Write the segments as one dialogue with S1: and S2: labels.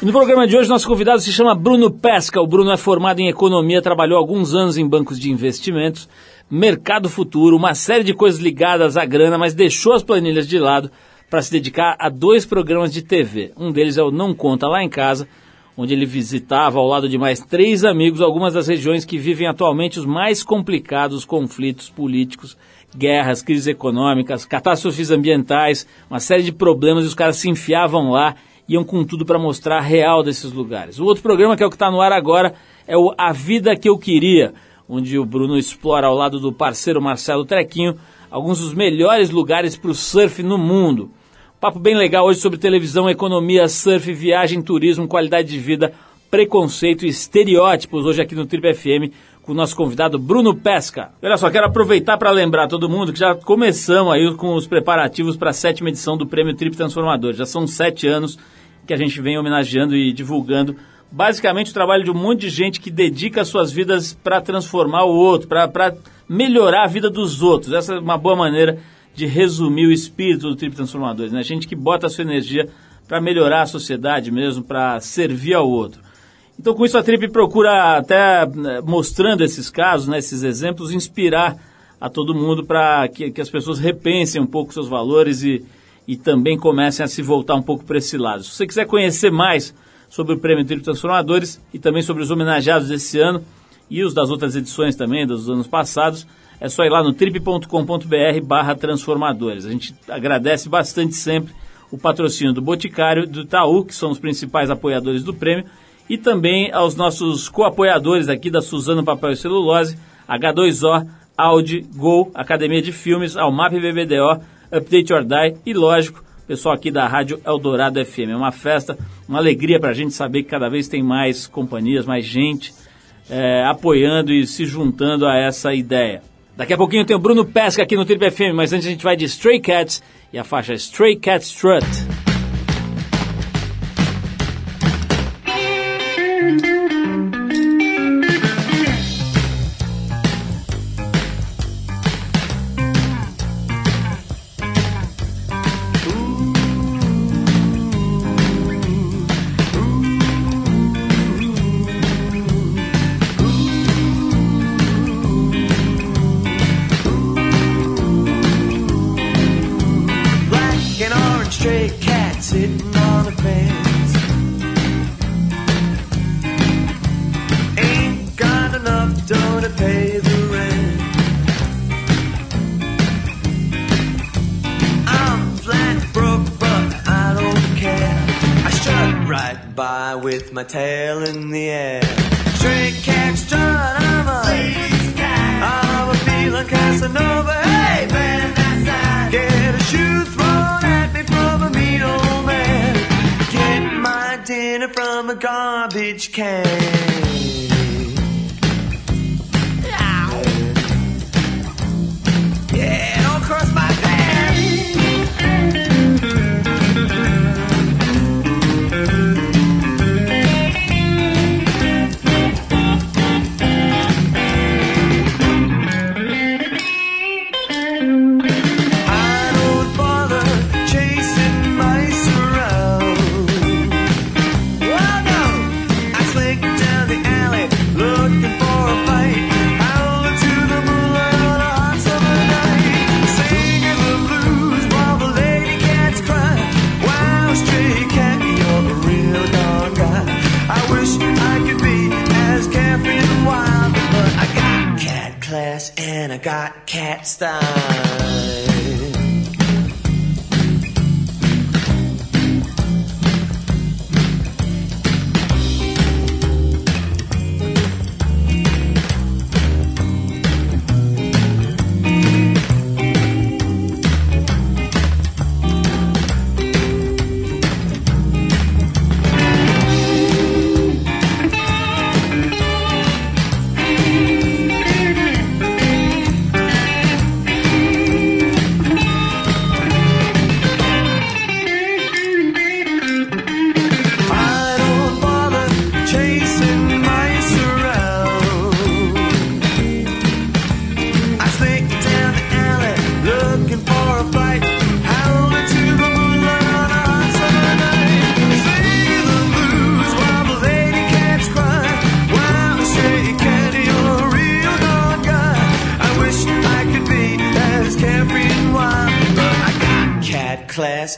S1: E no programa de hoje, nosso convidado se chama Bruno Pesca. O Bruno é formado em economia, trabalhou alguns anos em bancos de investimentos, mercado futuro, uma série de coisas ligadas à grana, mas deixou as planilhas de lado para se dedicar a dois programas de TV. Um deles é o Não Conta Lá em Casa, onde ele visitava, ao lado de mais três amigos, algumas das regiões que vivem atualmente os mais complicados conflitos políticos, guerras, crises econômicas, catástrofes ambientais, uma série de problemas, e os caras se enfiavam lá, iam com tudo para mostrar a real desses lugares. O outro programa, que é o que está no ar agora, é o A Vida Que Eu Queria, onde o Bruno explora ao lado do parceiro Marcelo Trequinho alguns dos melhores lugares para o surf no mundo. Papo bem legal hoje sobre televisão, economia, surf, viagem, turismo, qualidade de vida, preconceito e estereótipos hoje aqui no Trip FM com o nosso convidado Bruno Pesca. Olha só, quero aproveitar para lembrar todo mundo que já começamos aí com os preparativos para a sétima edição do Prêmio Trip Transformador. Já são sete anos que a gente vem homenageando e divulgando basicamente o trabalho de um monte de gente que dedica suas vidas para transformar o outro, para melhorar a vida dos outros. Essa é uma boa maneira de resumir o espírito do Trip Transformadores, né? Gente que bota a sua energia para melhorar a sociedade mesmo, para servir ao outro. Então, com isso, a Trip procura até né, mostrando esses casos, né, esses exemplos, inspirar a todo mundo para que, que, as pessoas repensem um pouco seus valores e, e também comecem a se voltar um pouco para esse lado. Se você quiser conhecer mais sobre o Prêmio Trip Transformadores e também sobre os homenageados desse ano e os das outras edições também, dos anos passados, é só ir lá no trip.com.br barra transformadores. A gente agradece bastante sempre o patrocínio do Boticário e do Itaú, que são os principais apoiadores do prêmio, e também aos nossos co-apoiadores aqui da Suzano Papel e Celulose, H2O, Audi, Gol, Academia de Filmes, Almap BBDO, Update or Die e, lógico, pessoal aqui da Rádio Eldorado FM. É uma festa, uma alegria para a gente saber que cada vez tem mais companhias, mais gente é, apoiando e se juntando a essa ideia. Daqui a pouquinho tem o Bruno Pesca aqui no Trip FM, mas antes a gente vai de Stray Cats e a faixa Stray Cat Strut.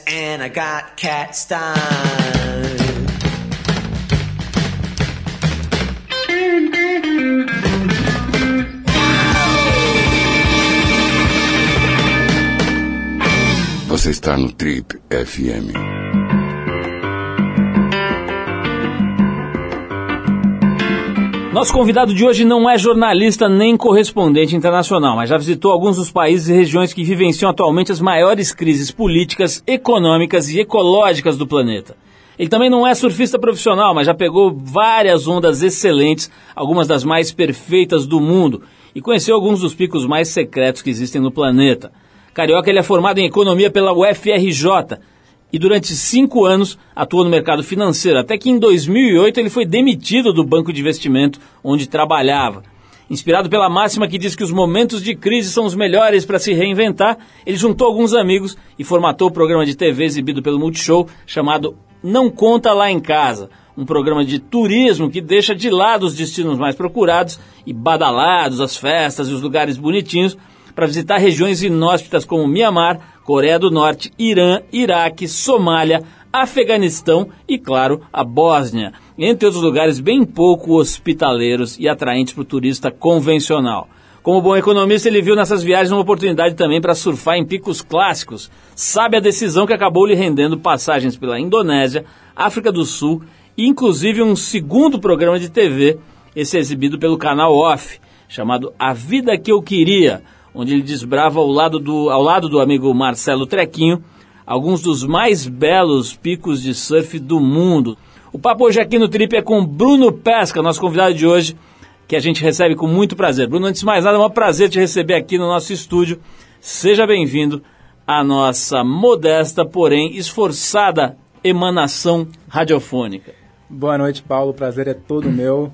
S2: And I got cat style.
S3: Você está no Trip FM.
S1: Nosso convidado de hoje não é jornalista nem correspondente internacional, mas já visitou alguns dos países e regiões que vivenciam atualmente as maiores crises políticas, econômicas e ecológicas do planeta. Ele também não é surfista profissional, mas já pegou várias ondas excelentes, algumas das mais perfeitas do mundo, e conheceu alguns dos picos mais secretos que existem no planeta. Carioca ele é formado em economia pela UFRJ e durante cinco anos atuou no mercado financeiro, até que em 2008 ele foi demitido do banco de investimento onde trabalhava. Inspirado pela máxima que diz que os momentos de crise são os melhores para se reinventar, ele juntou alguns amigos e formatou o programa de TV exibido pelo Multishow chamado Não Conta Lá em Casa, um programa de turismo que deixa de lado os destinos mais procurados e badalados, as festas e os lugares bonitinhos para visitar regiões inóspitas como Mianmar, Coreia do Norte, Irã, Iraque, Somália, Afeganistão e, claro, a Bósnia, entre outros lugares bem pouco hospitaleiros e atraentes para o turista convencional. Como bom economista, ele viu nessas viagens uma oportunidade também para surfar em picos clássicos. Sabe a decisão que acabou lhe rendendo passagens pela Indonésia, África do Sul e inclusive um segundo programa de TV, esse exibido pelo canal Off, chamado A Vida Que Eu Queria, onde ele desbrava ao lado do, ao lado do amigo Marcelo Trequinho alguns dos mais belos picos de surf do mundo. O papo hoje aqui no Trip é com Bruno Pesca, nosso convidado de hoje, que a gente recebe com muito prazer. Bruno, antes de mais nada, é um prazer te receber aqui no nosso estúdio. Seja bem-vindo à nossa modesta, porém esforçada emanação radiofônica.
S4: Boa noite, Paulo. O prazer é todo meu.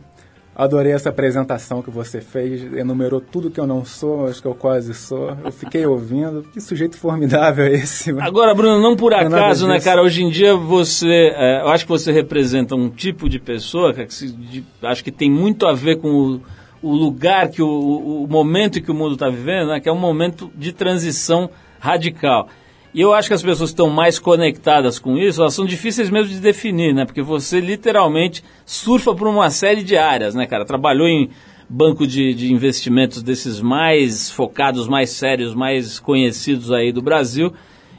S4: Adorei essa apresentação que você fez, enumerou tudo que eu não sou, acho que eu quase sou. Eu fiquei ouvindo, que sujeito formidável é esse.
S1: Agora, Bruno, não por acaso, né, cara? Hoje em dia você, é, eu acho que você representa um tipo de pessoa, que se- de- acho que tem muito a ver com o, o lugar que o, o- o momento que o mundo está vivendo, né? Que é um momento de transição radical. E eu acho que as pessoas que estão mais conectadas com isso, elas são difíceis mesmo de definir, né? Porque você literalmente surfa por uma série de áreas, né, cara? Trabalhou em banco de, de investimentos desses mais focados, mais sérios, mais conhecidos aí do Brasil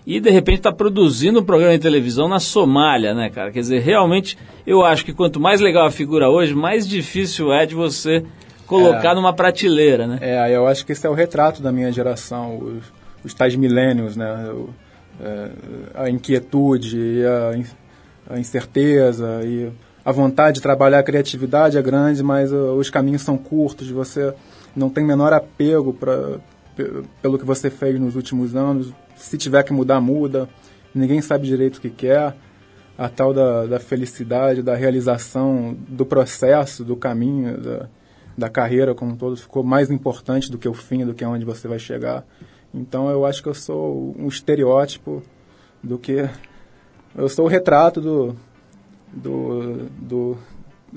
S1: e de repente está produzindo um programa de televisão na Somália, né, cara? Quer dizer, realmente eu acho que quanto mais legal a figura hoje, mais difícil é de você colocar
S4: É.
S1: numa prateleira, né?
S4: É, eu acho que esse é o retrato da minha geração, os, os tais milênios, né? É, a inquietude a, a incerteza e a vontade de trabalhar a criatividade é grande, mas uh, os caminhos são curtos, você não tem menor apego pra, pe- pelo que você fez nos últimos anos. Se tiver que mudar, muda. Ninguém sabe direito o que quer. A tal da, da felicidade, da realização, do processo, do caminho, da, da carreira como um todo ficou mais importante do que o fim, do que aonde você vai chegar. Então eu acho que eu sou um estereótipo do que eu sou o retrato do do, do,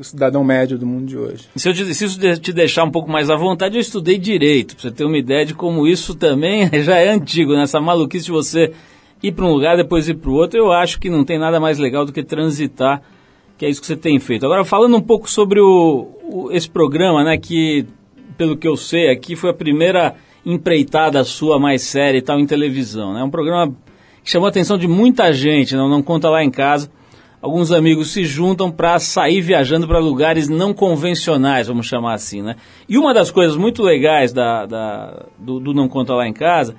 S4: cidadão médio do mundo de hoje.
S1: Se, eu te, se isso te deixar um pouco mais à vontade, eu estudei direito, pra você ter uma ideia de como isso também já é antigo, né? Essa maluquice de você ir para um lugar, depois ir para o outro, eu acho que não tem nada mais legal do que transitar, que é isso que você tem feito. Agora, falando um pouco sobre o, o- esse programa, né, que, pelo que eu sei aqui, foi a primeira empreitada sua mais séria e tal em televisão, né? Um programa que chamou a atenção de muita gente, não, não conta lá em casa. Alguns amigos se juntam para sair viajando para lugares não convencionais, vamos chamar assim, né? E uma das coisas muito legais da, da- do, do Não Conta Lá em Casa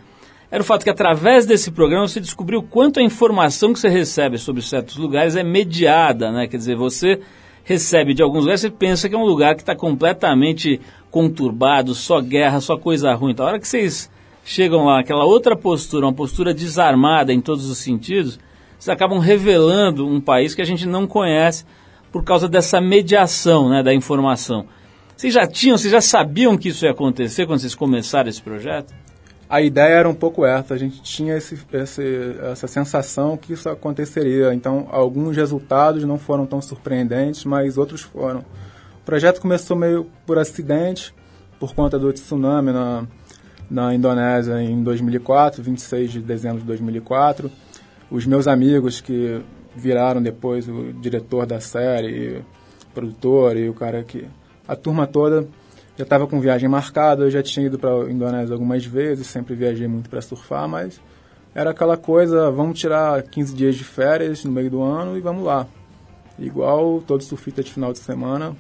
S1: era o fato que através desse programa você descobriu quanto a informação que você recebe sobre certos lugares é mediada, né? Quer dizer, você recebe de alguns lugares, você pensa que é um lugar que está completamente conturbado, só guerra, só coisa ruim. Então, a hora que vocês chegam lá, aquela outra postura, uma postura desarmada em todos os sentidos, vocês acabam revelando um país que a gente não conhece por causa dessa mediação né, da informação. Vocês já tinham, vocês já sabiam que isso ia acontecer quando vocês começaram esse projeto?
S4: A ideia era um pouco essa, a gente tinha esse, esse, essa sensação que isso aconteceria. Então, alguns resultados não foram tão surpreendentes, mas outros foram. O projeto começou meio por acidente, por conta do tsunami na, na Indonésia em 2004, 26 de dezembro de 2004. os meus amigos que viraram depois o diretor da série, produtor e o cara que. A turma toda já estava com viagem marcada, eu já tinha ido para Indonésia algumas vezes, sempre viajei muito para surfar, mas era aquela coisa, vamos tirar 15 dias de férias no meio do ano e vamos lá. Igual todo surfista de final de semana,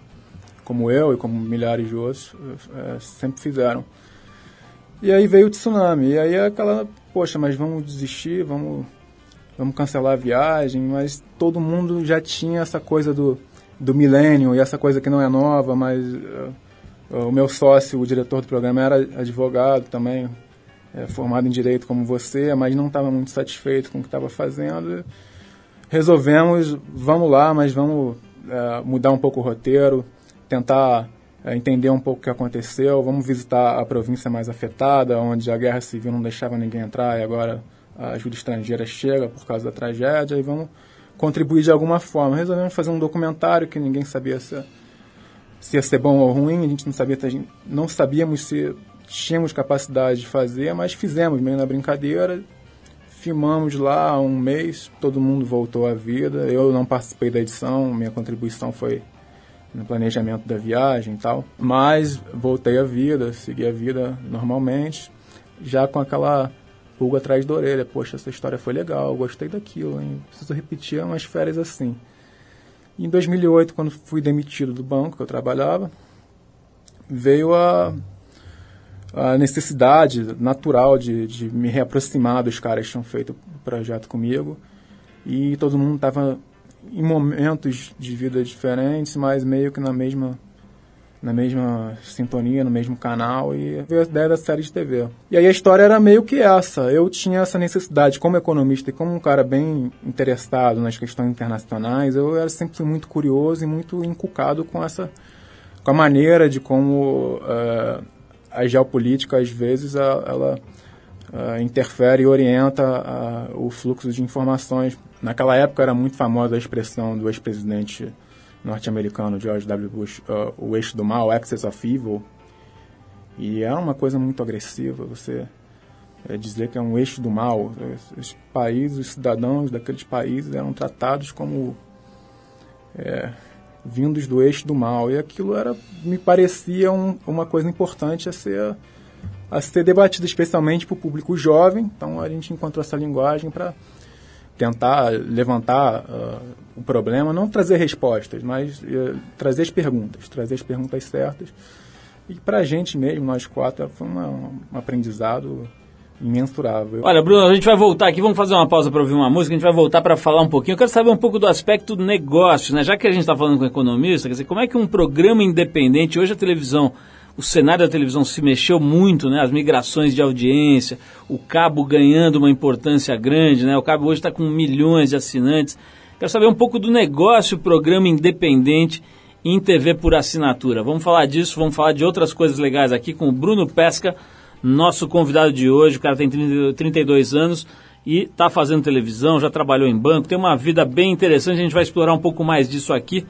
S4: como eu e como milhares de outros, é, sempre fizeram. E aí veio o tsunami, e aí é aquela, poxa, mas vamos desistir, vamos, vamos cancelar a viagem, mas todo mundo já tinha essa coisa do, do milênio e essa coisa que não é nova, mas uh, o meu sócio, o diretor do programa, era advogado também, é, formado em direito como você, mas não estava muito satisfeito com o que estava fazendo. Resolvemos, vamos lá, mas vamos é, mudar um pouco o roteiro, tentar é, entender um pouco o que aconteceu, vamos visitar a província mais afetada, onde a guerra civil não deixava ninguém entrar e agora a ajuda estrangeira chega por causa da tragédia e vamos contribuir de alguma forma. Resolvemos fazer um documentário que ninguém sabia se, se ia ser bom ou ruim, a gente não sabia, não sabíamos se tínhamos capacidade de fazer, mas fizemos meio na brincadeira. Filmamos lá um mês, todo mundo voltou à vida. Eu não participei da edição, minha contribuição foi no planejamento da viagem e tal. Mas voltei à vida, segui a vida normalmente, já com aquela pulga atrás da orelha. Poxa, essa história foi legal, gostei daquilo, hein? preciso repetir umas férias assim. Em 2008, quando fui demitido do banco que eu trabalhava, veio a a necessidade natural de, de me reaproximar dos caras que tinham feito o projeto comigo. E todo mundo estava em momentos de vida diferentes, mas meio que na mesma na mesma sintonia, no mesmo canal e veio a ideia da série de TV. E aí a história era meio que essa. Eu tinha essa necessidade como economista e como um cara bem interessado nas questões internacionais, eu era sempre muito curioso e muito encucado com essa com a maneira de como uh, a geopolítica, às vezes, ela, ela uh, interfere e orienta uh, o fluxo de informações. Naquela época era muito famosa a expressão do ex-presidente norte-americano George W. Bush, uh, o eixo do mal, axis of evil. E é uma coisa muito agressiva você é, dizer que é um eixo do mal. Os países, os cidadãos daqueles países eram tratados como é, vindos do eixo do mal. E aquilo era, me parecia um, uma coisa importante a ser, a ser debatida, especialmente para o público jovem. Então a gente encontrou essa linguagem para tentar levantar uh, o problema, não trazer respostas, mas uh, trazer as perguntas, trazer as perguntas certas. E para a gente mesmo, nós quatro, foi uma, um aprendizado imensurável.
S1: Olha, Bruno, a gente vai voltar aqui, vamos fazer uma pausa para ouvir uma música, a gente vai voltar para falar um pouquinho. Eu quero saber um pouco do aspecto negócio, né? Já que a gente está falando com economista, quer dizer, como é que um programa independente, hoje a televisão, o cenário da televisão se mexeu muito, né? As migrações de audiência, o cabo ganhando uma importância grande, né? O cabo hoje está com milhões de assinantes. Quero saber um pouco do negócio, programa independente em TV por assinatura. Vamos falar disso, vamos falar de outras coisas legais aqui com o Bruno Pesca, nosso convidado de hoje, o cara tem 30, 32 anos e está fazendo televisão, já trabalhou em banco, tem uma vida bem interessante, a gente vai explorar um pouco mais disso aqui.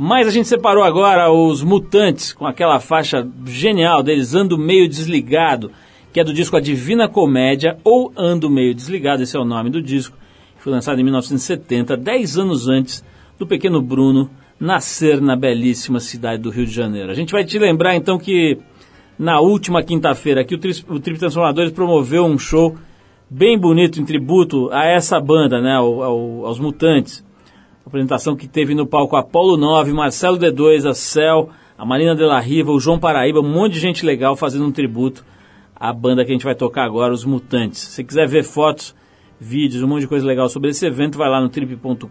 S1: Mas a gente separou agora os Mutantes com aquela faixa genial deles, Ando Meio Desligado, que é do disco A Divina Comédia, ou Ando Meio Desligado, esse é o nome do disco, que foi lançado em 1970, 10 anos antes do pequeno Bruno nascer na belíssima cidade do Rio de Janeiro. A gente vai te lembrar então que na última quinta-feira aqui, o, Tri, o Trip Transformadores promoveu um show bem bonito em tributo a essa banda, né, ao, ao, aos Mutantes. Apresentação que teve no palco Apolo 9, Marcelo D2, a Cel, a Marina de la Riva, o João Paraíba, um monte de gente legal fazendo um tributo à banda que a gente vai tocar agora, os Mutantes. Se quiser ver fotos, vídeos, um monte de coisa legal sobre esse evento, vai lá no trip.com.br.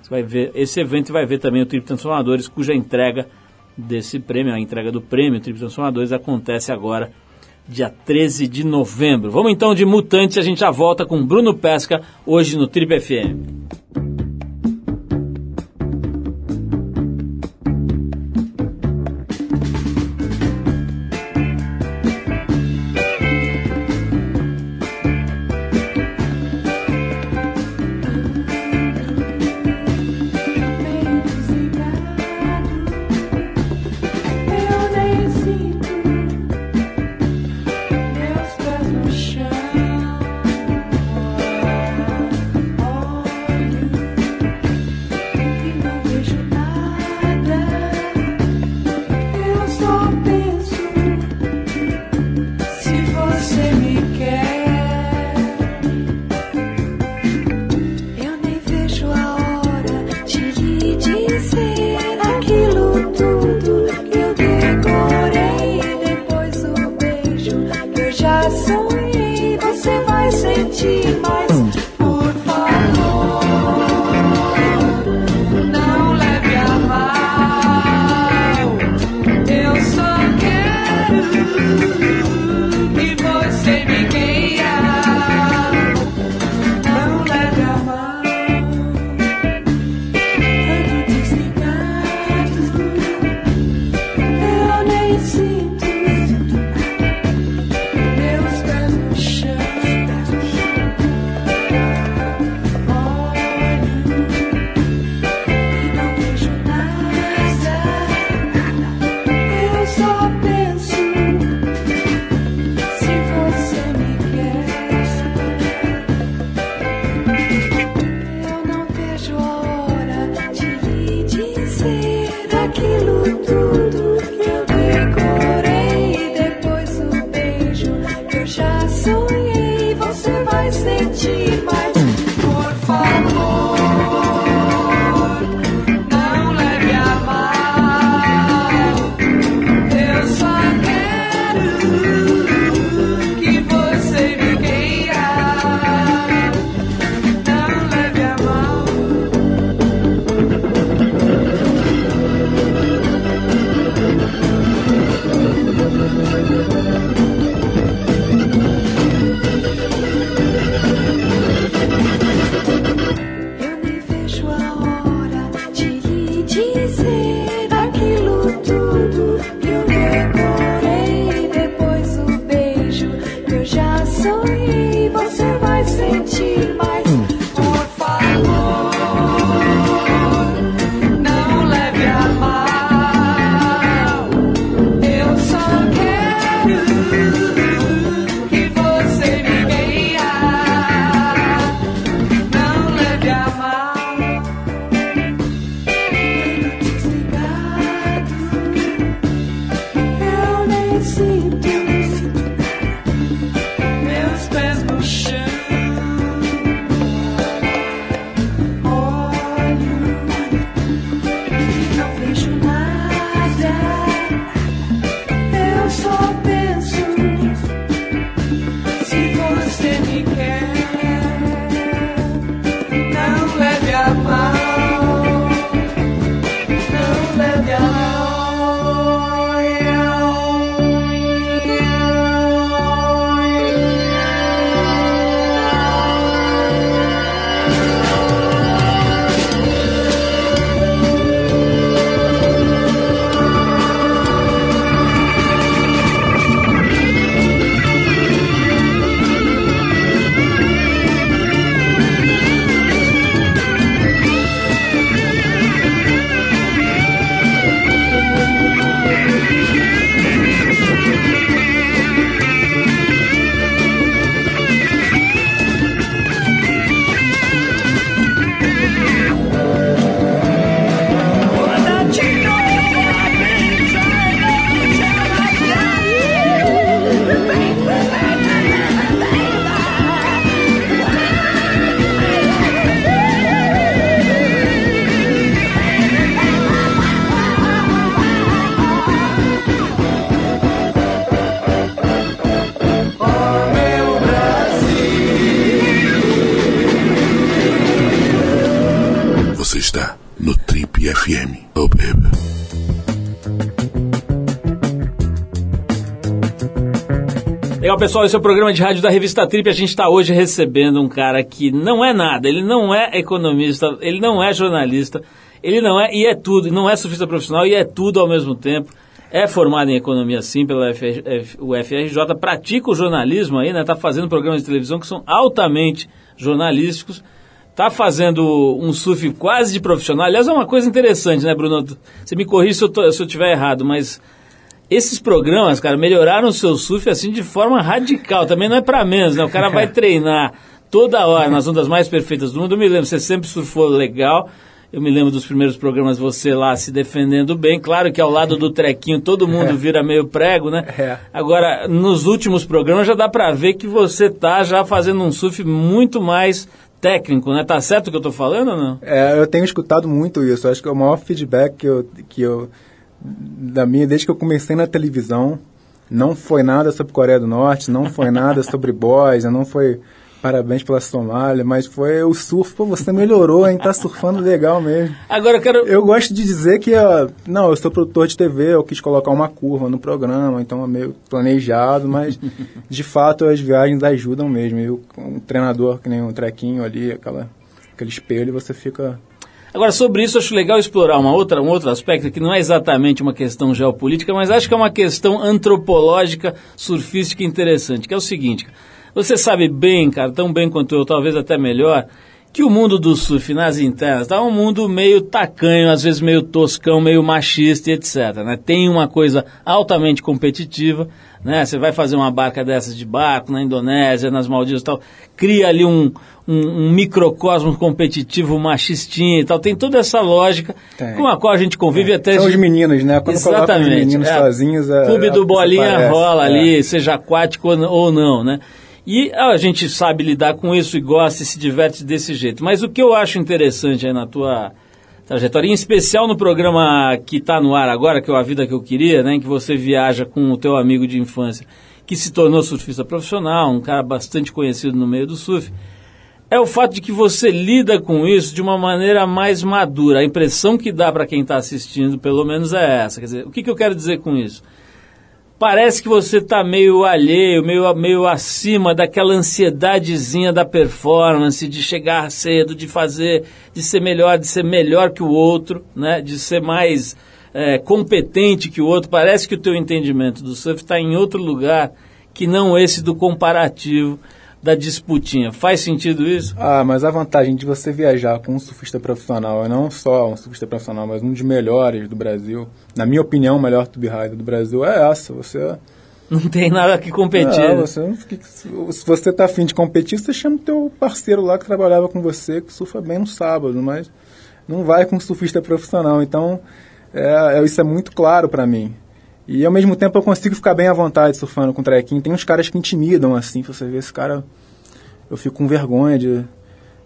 S1: Você vai ver esse evento e vai ver também o Trip Transformadores, cuja entrega desse prêmio, a entrega do prêmio Trip Transformadores acontece agora, dia 13 de novembro. Vamos então de Mutantes, a gente já volta com Bruno Pesca, hoje no Trip FM. Pessoal, esse é o programa de rádio da revista Trip. A gente está hoje recebendo um cara que não é nada, ele não é economista, ele não é jornalista, ele não é, e é tudo, não é surfista profissional e é tudo ao mesmo tempo. É formado em economia sim pela UFR, UFRJ, pratica o jornalismo aí, né? Tá fazendo programas de televisão que são altamente jornalísticos. Tá fazendo um surf quase de profissional. Aliás, é uma coisa interessante, né, Bruno? Você me corrige se eu, se eu tiver errado, mas esses programas, cara, melhoraram o seu surf assim de forma radical. Também não é para menos, né? O cara vai treinar toda hora nas ondas mais perfeitas do mundo. Eu me lembro, você sempre surfou legal. Eu me lembro dos primeiros programas você lá se defendendo bem. Claro que ao lado do trequinho todo mundo vira meio prego, né?
S4: É.
S1: Agora, nos últimos programas já dá pra ver que você tá já fazendo um surf muito mais técnico, né? Tá certo o que eu tô falando ou não?
S4: É, eu tenho escutado muito isso. Acho que é o maior feedback que eu, que eu da minha desde que eu comecei na televisão não foi nada sobre Coreia do Norte, não foi nada sobre boys, não foi parabéns pela Somália, mas foi o surf, pô, você melhorou, hein? Tá surfando legal mesmo.
S1: Agora eu quero.
S4: Eu gosto de dizer que, ó, não, eu sou produtor de TV, eu quis colocar uma curva no programa, então é meio planejado, mas de fato as viagens ajudam mesmo. E o- um treinador que nem um trequinho ali, aquela, aquele espelho, você fica
S1: Agora, sobre isso, acho legal explorar uma outra, um outro aspecto que não é exatamente uma questão geopolítica, mas acho que é uma questão antropológica, surfística interessante, que é o seguinte. Você sabe bem, cara, tão bem quanto eu, talvez até melhor, que o mundo do surf nas internas tá um mundo meio tacanho, às vezes meio toscão, meio machista e etc. Né? Tem uma coisa altamente competitiva, né? Você vai fazer uma barca dessas de barco na Indonésia, nas Maldivas e tal, cria ali um, um, um microcosmo competitivo machistinho e tal. Tem toda essa lógica
S4: Tem.
S1: com a qual a gente convive até...
S4: São os meninos, né? Quando coloca os
S1: Exatamente.
S4: meninos
S1: é.
S4: sozinhos... É,
S1: Clube
S4: é
S1: do
S4: que
S1: Bolinha rola
S4: é.
S1: ali, seja aquático ou não, né? E a gente sabe lidar com isso e gosta e se diverte desse jeito. Mas o que eu acho interessante aí na tua trajetória, em especial no programa que está no ar agora, que é o A Vida Que Eu Queria, né? Em que você viaja com o teu amigo de infância, que se tornou surfista profissional, um cara bastante conhecido no meio do surf, é o fato de que você lida com isso de uma maneira mais madura. A impressão que dá para quem está assistindo, pelo menos, é essa. Quer dizer, o que, que eu quero dizer com isso? Parece que você está meio alheio, meio, meio acima daquela ansiedadezinha da performance, de chegar cedo, de fazer, de ser melhor, de ser melhor que o outro, né? de ser mais é, competente que o outro. Parece que o teu entendimento do surf está em outro lugar que não esse do comparativo, da disputinha. Faz sentido isso?
S4: Ah, mas a vantagem de você viajar com um surfista profissional, e não só um surfista profissional, mas um dos melhores do Brasil, na minha opinião, o melhor tube rider do Brasil é essa. Você
S1: Não tem nada que competir.
S4: Não,
S1: né?
S4: você se você tá afim de competir, você chama o teu parceiro lá que trabalhava com você, que surfa bem no sábado, mas não vai com um surfista profissional. Então, é, é- isso é muito claro para mim. E ao mesmo tempo eu consigo ficar bem à vontade surfando com trequinho. Tem uns caras que intimidam, assim, você vê esse cara, eu fico com vergonha de,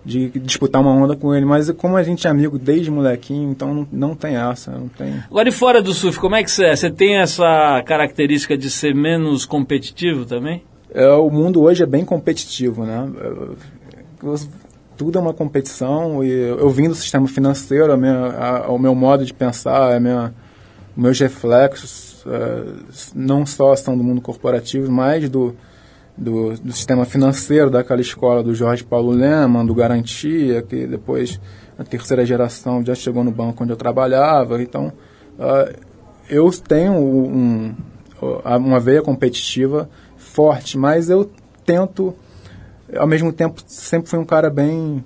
S4: de disputar uma onda com ele. Mas como a gente é amigo desde molequinho, então não, não tem essa, não tem...
S1: Agora, e fora do surf, como é que você é? Você tem essa característica de ser menos competitivo também?
S4: É, o mundo hoje é bem competitivo, né? Tudo é uma competição e eu vim do sistema financeiro, a minha, a- o meu modo de pensar, a minha, meus reflexos não só são do mundo corporativo, mas do, do, do sistema financeiro, daquela escola do Jorge Paulo Leman, do Garantia, que depois a terceira geração já chegou no banco onde eu trabalhava. Então, ah, eu tenho um, uma veia competitiva forte, mas eu tento, ao mesmo tempo, sempre fui um cara bem.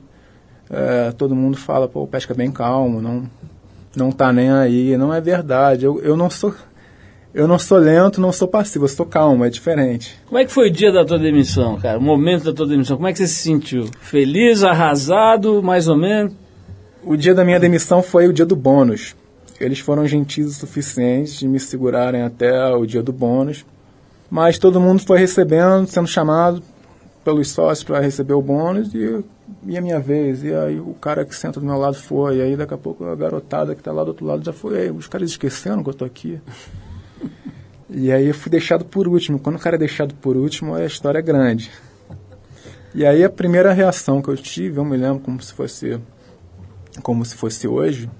S4: eh, todo mundo fala, pô, o Pesca é bem calmo, não, não tá nem aí. Não é verdade. Eu, eu não sou. Eu não sou lento, não sou passivo, eu sou calmo, é diferente.
S1: Como é que foi o dia da tua demissão, cara? O momento da tua demissão. Como é que você se sentiu? Feliz, arrasado, mais ou menos?
S4: O dia da minha demissão foi o dia do bônus. Eles foram gentis o suficiente de me segurarem até o dia do bônus. Mas todo mundo foi recebendo, sendo chamado pelos sócios para receber o bônus e, e a minha vez. E aí o cara que senta do meu lado foi. E aí daqui a pouco a garotada que está lá do outro lado já foi. Aí, os caras esqueceram que eu tô aqui. E aí eu fui deixado por último. Quando o cara é deixado por último, a história é grande. E aí a primeira reação que eu tive, eu me lembro como se fosse como se fosse hoje,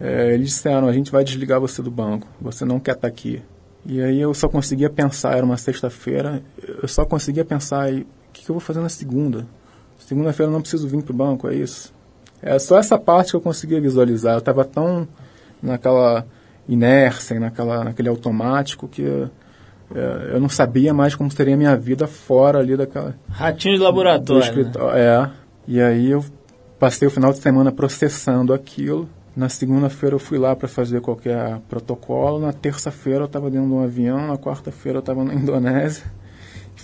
S4: é, eles disseram, a gente vai desligar você do banco, você não quer estar aqui. E aí eu só conseguia pensar, era uma sexta-feira, eu só conseguia pensar, o que, que eu vou fazer na segunda? Segunda-feira eu não preciso vir para o banco, é isso? É só essa parte que eu conseguia visualizar. Eu estava tão naquela inércia, naquela, naquele automático que é, eu não sabia mais como seria a minha vida fora ali daquela,
S1: Ratinho de laboratório. né?
S4: É. E aí eu passei o final de semana processando aquilo. Na segunda-feira eu fui lá para fazer qualquer protocolo. Na terça-feira eu estava dentro de um avião. Na quarta-feira eu estava na Indonésia.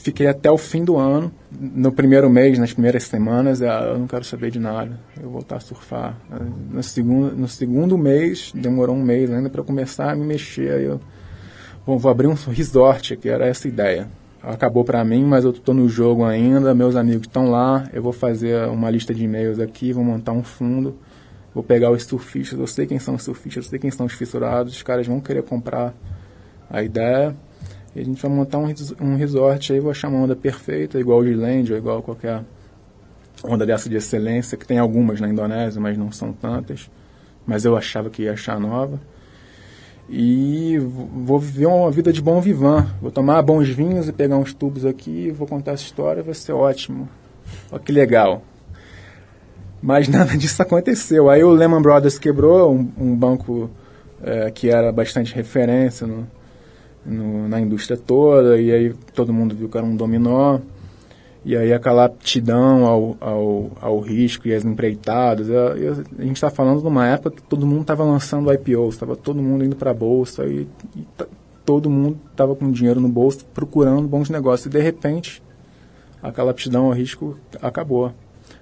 S4: Fiquei até o fim do ano. No primeiro mês, nas primeiras semanas, ah, eu não quero saber de nada. Eu vou voltar a surfar. No segundo, no segundo mês, demorou um mês ainda para começar a me mexer. Aí eu Bom, vou abrir um resort, que era essa ideia. Acabou para mim, mas eu estou no jogo ainda, meus amigos estão lá, eu vou fazer uma lista de e-mails aqui, vou montar um fundo, vou pegar os surfistas, eu sei quem são os surfistas, eu sei quem são os fissurados, os caras vão querer comprar a ideia, e a gente vai montar um, um resort aí, vou achar uma onda perfeita, igual o Island ou igual qualquer onda dessa de excelência, que tem algumas na Indonésia, mas não são tantas, mas eu achava que ia achar nova e vou viver uma vida de bom vivan. Vou tomar bons vinhos e pegar uns tubos aqui, vou contar essa história, vai ser ótimo. Olha que legal. Mas nada disso aconteceu. Aí o Lehman Brothers quebrou, um, um banco eh, que era bastante referência no, no- na indústria toda, e aí todo mundo viu que era um dominó. E aí aquela aptidão ao, ao, ao risco e às empreitadas. Eu- a gente está falando de uma época que todo mundo estava lançando IPOs, estava todo mundo indo para a bolsa e, e todo mundo estava com dinheiro no bolso procurando bons negócios. E de repente, aquela aptidão ao risco acabou.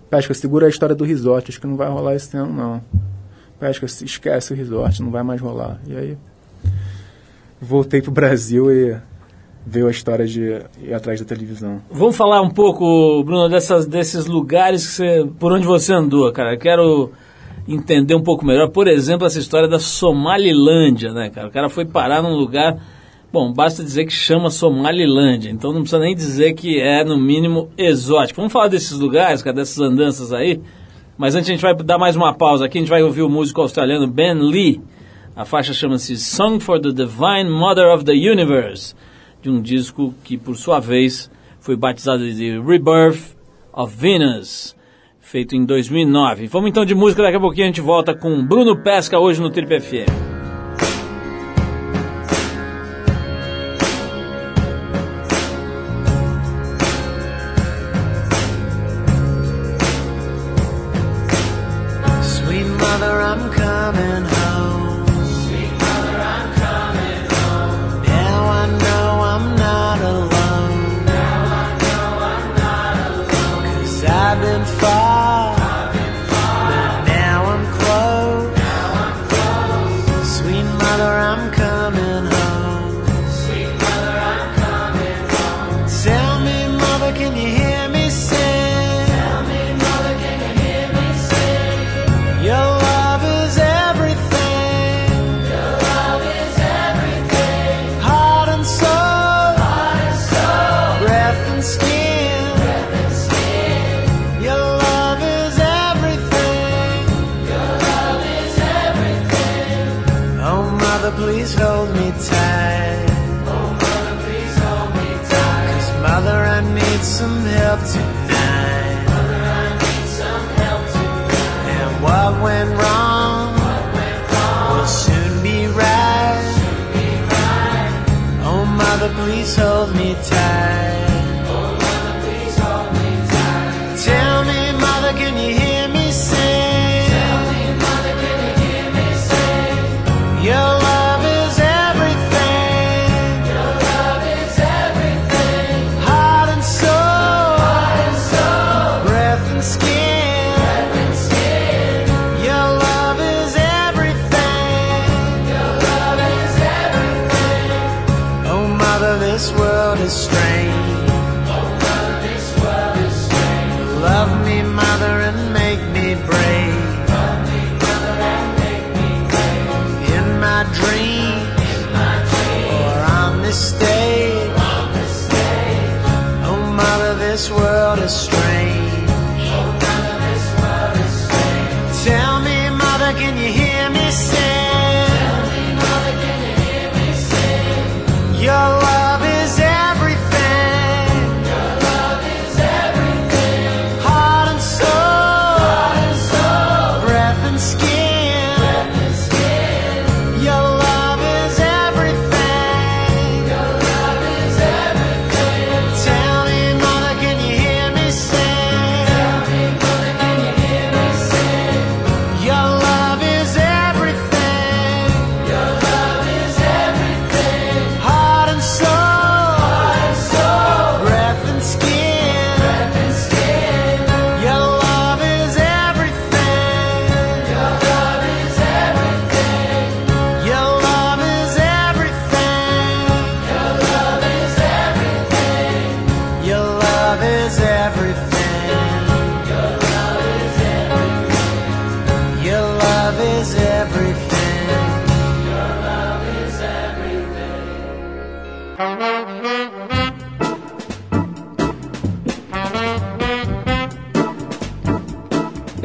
S4: Pesca, segura a história do resort, acho que não vai rolar esse ano não. Pesca, esquece o resort, não vai mais rolar. E aí, voltei pro Brasil e veio a história de ir atrás da televisão.
S1: Vamos falar um pouco, Bruno, dessas, desses lugares você, por onde você andou, cara. Quero entender um pouco melhor, por exemplo, essa história da Somalilândia, né, cara? O cara foi parar num lugar, bom, basta dizer que chama Somalilândia, então não precisa nem dizer que é, no mínimo, exótico. Vamos falar desses lugares, cara, dessas andanças aí, mas antes a gente vai dar mais uma pausa aqui, a gente vai ouvir o músico australiano Ben Lee. A faixa chama-se Song for the Divine Mother of the Universe, de um disco que, por sua vez, foi batizado de Rebirth of Venus, feito em 2009. Vamos então de música, daqui a pouquinho a gente volta com Bruno Pesca hoje no Trip FM.
S2: Coming home.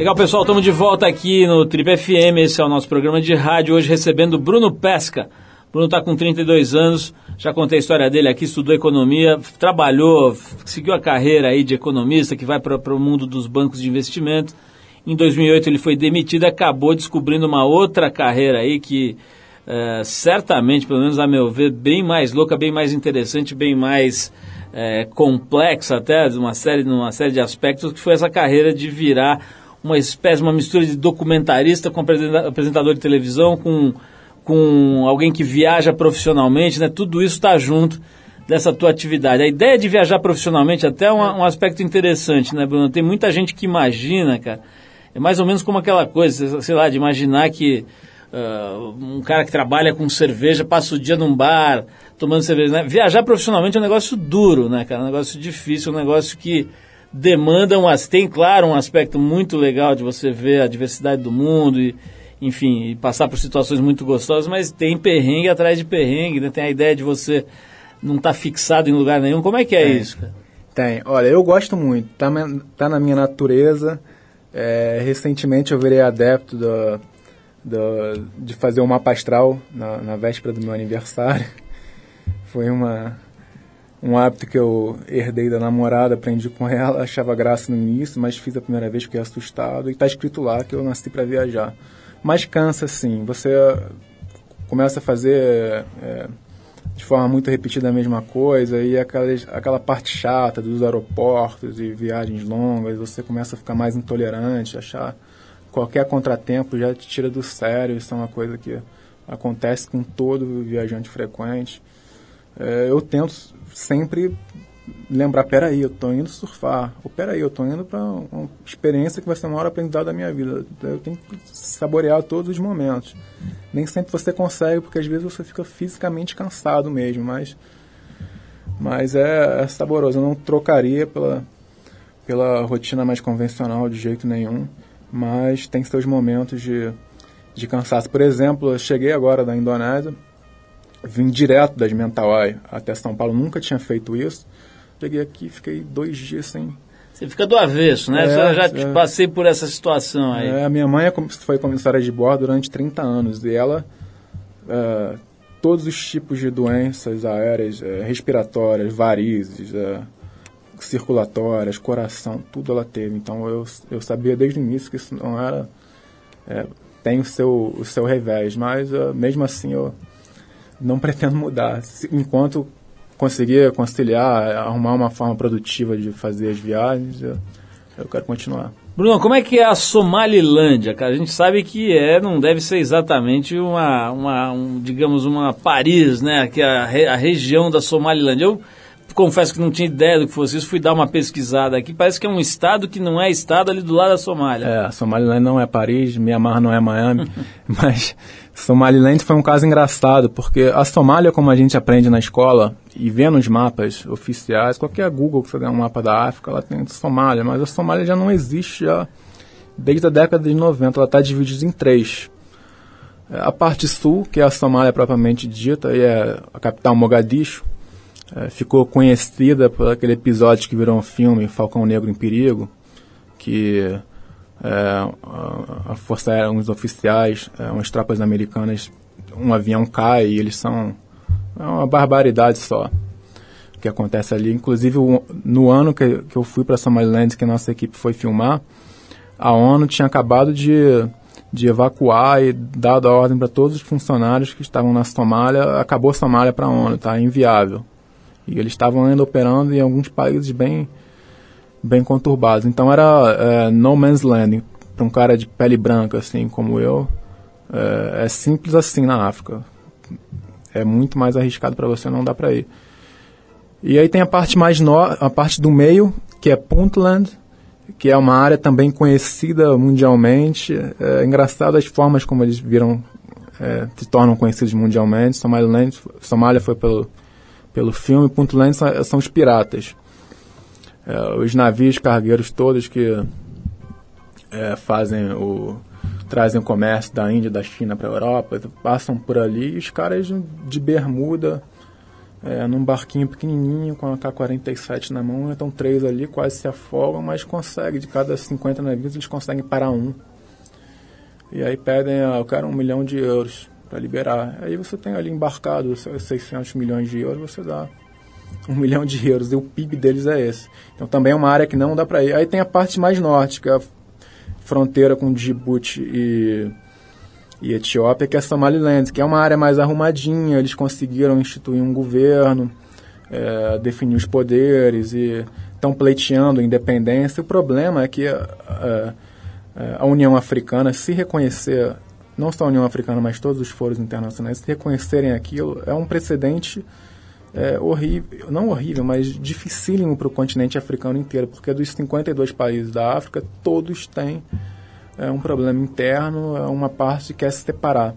S1: Legal, pessoal, estamos de volta aqui no Trip FM, esse é o nosso programa de rádio, hoje recebendo Bruno Pesca. Bruno está com 32 anos, já contei a história dele aqui, estudou economia, trabalhou, seguiu a carreira aí de economista que vai para o mundo dos bancos de investimento. Em 2008 ele foi demitido e acabou descobrindo uma outra carreira aí que eh, certamente, pelo menos a meu ver, bem mais louca, bem mais interessante, bem mais eh, complexa até, de uma série, numa série de aspectos, que foi essa carreira de virar uma espécie, uma mistura de documentarista com apresenta- apresentador de televisão, com, com alguém que viaja profissionalmente, né? Tudo isso está junto dessa tua atividade. A ideia de viajar profissionalmente até é um, um aspecto interessante, né, Bruno? Tem muita gente que imagina, cara, é mais ou menos como aquela coisa, sei lá, de imaginar que ah, um cara que trabalha com cerveja passa o dia num bar tomando cerveja. Né? Viajar profissionalmente é um negócio duro, né, cara? É um negócio difícil, um negócio que demanda um, as- tem claro um aspecto muito legal de você ver a diversidade do mundo e enfim, e passar por situações muito gostosas, mas tem perrengue atrás de perrengue, né? Tem a ideia de você não estar fixado em lugar nenhum. Como é que é
S4: Tem.
S1: isso, cara?
S4: Tem. Olha, eu gosto muito. Tá, na- tá na minha natureza. É, recentemente eu virei adepto do, do- de fazer um mapa astral na, na véspera do meu aniversário. Foi uma, um hábito que eu herdei da namorada, aprendi com ela, achava graça no início, mas fiz a primeira vez, fiquei assustado. E tá escrito lá que eu nasci para viajar. Mas cansa, sim. Você começa a fazer é, de forma muito repetida a mesma coisa e aquela, aquela parte chata dos aeroportos e viagens longas, você começa a ficar mais intolerante, achar qualquer contratempo já te tira do sério, isso é uma coisa que acontece com todo viajante frequente. É, eu tento sempre lembrar, peraí, eu tô indo surfar, ou peraí, eu tô indo para uma experiência que vai ser o maior aprendizado da minha vida. Eu tenho que saborear todos os momentos. Nem sempre você consegue, porque às vezes você fica fisicamente cansado mesmo, mas mas é, é saboroso. Eu não trocaria pela pela rotina mais convencional de jeito nenhum, mas tem seus momentos de de cansaço. Por exemplo, eu cheguei agora da Indonésia, vim direto das Mentawai até São Paulo, nunca tinha feito isso. Cheguei aqui, fiquei dois dias sem.
S1: Você fica do avesso, né?
S4: É,
S1: eu já
S4: é.
S1: passei por essa situação aí.
S4: É, a minha mãe é foi comissária de bordo durante 30 anos e ela é, todos os tipos de doenças aéreas, é, respiratórias, varizes, circulatórias, coração, tudo ela teve. Então eu, eu sabia desde o início que isso não era. é, tem o seu, o seu revés, mas é, mesmo assim eu não pretendo mudar. Enquanto conseguir conciliar, arrumar uma forma produtiva de fazer as viagens, eu, eu quero continuar.
S1: Bruno, como é que é a Somalilândia, cara? A gente sabe que é, não deve ser exatamente uma, uma um, digamos, uma Paris, né? Que é a, re- a região da Somalilândia. Eu confesso que não tinha ideia do que fosse isso, fui dar uma pesquisada aqui. Parece que é um estado que não é estado ali do lado da Somália.
S4: É, Somaliland não é Paris, Myanmar não é Miami, mas Somaliland foi um caso engraçado, porque a Somália, como a gente aprende na escola e vê nos mapas oficiais, qualquer Google que você der um mapa da África, ela tem Somália, mas a Somália já não existe já desde a década de 90, ela está dividida em três. A parte sul, que é a Somália propriamente dita, e é a capital Mogadishu, é, ficou conhecida por aquele episódio que virou um filme, Falcão Negro em Perigo, que a, a Força Aérea, uns oficiais, é, umas tropas americanas, um avião cai e eles são. É uma barbaridade só que acontece ali. Inclusive, no ano que, que eu fui para Somaliland, que a nossa equipe foi filmar, a ONU tinha acabado de, de evacuar e dado a ordem para todos os funcionários que estavam na Somália. Acabou Somália para a ONU, tá? Inviável. E eles estavam ainda operando em alguns países bem, bem conturbados. Então era é, no man's land para um cara de pele branca assim como eu. É, é simples assim na África. É muito mais arriscado para você, não dá para ir. E aí tem a parte mais no, a parte do meio, que é Puntland, que é uma área também conhecida mundialmente. É engraçado as formas como eles viram é, se tornam conhecidos mundialmente. Somália foi pelo pelo filme, Puntland são, são os piratas. É, os navios cargueiros todos que é, fazem o trazem o comércio da Índia, da China para a Europa, passam por ali e os caras de bermuda, é, num barquinho pequenininho com a K-47 na mão, então três ali quase se afogam, mas conseguem, de cada 50 navios eles conseguem parar um. E aí pedem, ah, eu quero um milhão de euros para liberar. Aí você tem ali embarcado os seus 600 milhões de euros, você dá um milhão de euros, e o PIB deles é esse. Então também é uma área que não dá para ir. Aí tem a parte mais norte, que é a fronteira com Djibouti e, e Etiópia, que é Somaliland, que é uma área mais arrumadinha, eles conseguiram instituir um governo, é, definir os poderes e estão pleiteando independência. O problema é que é, a União Africana, se reconhecer, não só a União Africana, mas todos os foros internacionais, se reconhecerem aquilo, é um precedente é, horrível, não horrível, mas dificílimo para o continente africano inteiro, porque dos 52 países da África, todos têm é, um problema interno, é uma parte que quer se separar.